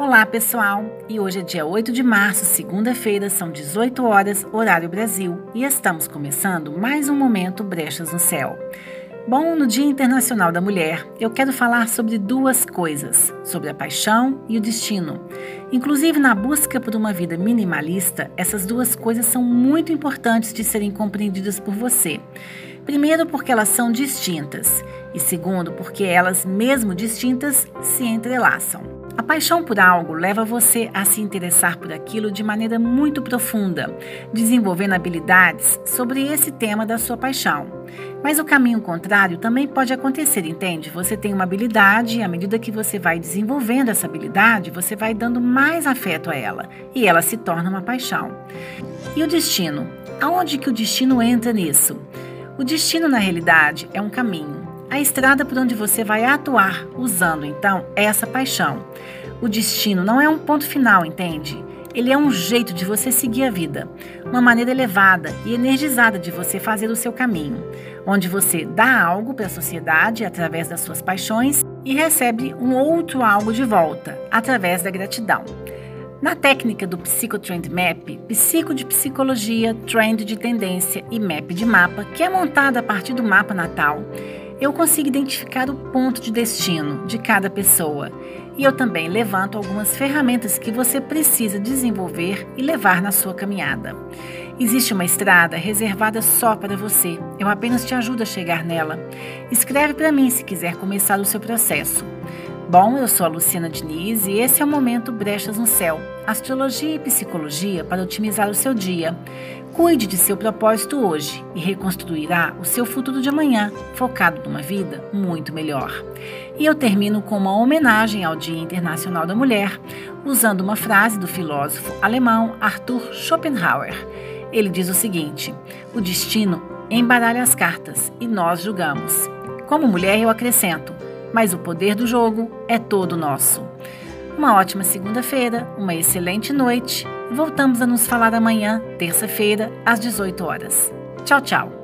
Olá, pessoal! E hoje é dia 8 de março, segunda-feira, são 18 horas, horário Brasil, e estamos começando mais um momento Brechas no Céu. Bom, no Dia Internacional da Mulher, eu quero falar sobre duas coisas: sobre a paixão e o destino. Inclusive, na busca por uma vida minimalista, essas duas coisas são muito importantes de serem compreendidas por você. Primeiro, porque elas são distintas, e segundo, porque elas, mesmo distintas, se entrelaçam. A paixão por algo leva você a se interessar por aquilo de maneira muito profunda, desenvolvendo habilidades sobre esse tema da sua paixão. Mas o caminho contrário também pode acontecer, entende? Você tem uma habilidade e à medida que você vai desenvolvendo essa habilidade, você vai dando mais afeto a ela e ela se torna uma paixão. E o destino? Aonde que o destino entra nisso? O destino, na realidade, é um caminho a estrada por onde você vai atuar, usando então essa paixão. O destino não é um ponto final, entende? Ele é um jeito de você seguir a vida, uma maneira elevada e energizada de você fazer o seu caminho, onde você dá algo para a sociedade através das suas paixões e recebe um outro algo de volta, através da gratidão. Na técnica do Psychotrend Map, psico de psicologia, trend de tendência e map de mapa, que é montada a partir do mapa natal, eu consigo identificar o ponto de destino de cada pessoa e eu também levanto algumas ferramentas que você precisa desenvolver e levar na sua caminhada. Existe uma estrada reservada só para você. Eu apenas te ajudo a chegar nela. Escreve para mim se quiser começar o seu processo. Bom, eu sou a Luciana Diniz e esse é o Momento Brechas no Céu, Astrologia e Psicologia para otimizar o seu dia. Cuide de seu propósito hoje e reconstruirá o seu futuro de amanhã, focado numa vida muito melhor. E eu termino com uma homenagem ao Dia Internacional da Mulher, usando uma frase do filósofo alemão Arthur Schopenhauer. Ele diz o seguinte: O destino embaralha as cartas e nós julgamos. Como mulher, eu acrescento mas o poder do jogo é todo nosso. Uma ótima segunda-feira, uma excelente noite. Voltamos a nos falar amanhã, terça-feira, às 18 horas. Tchau, tchau.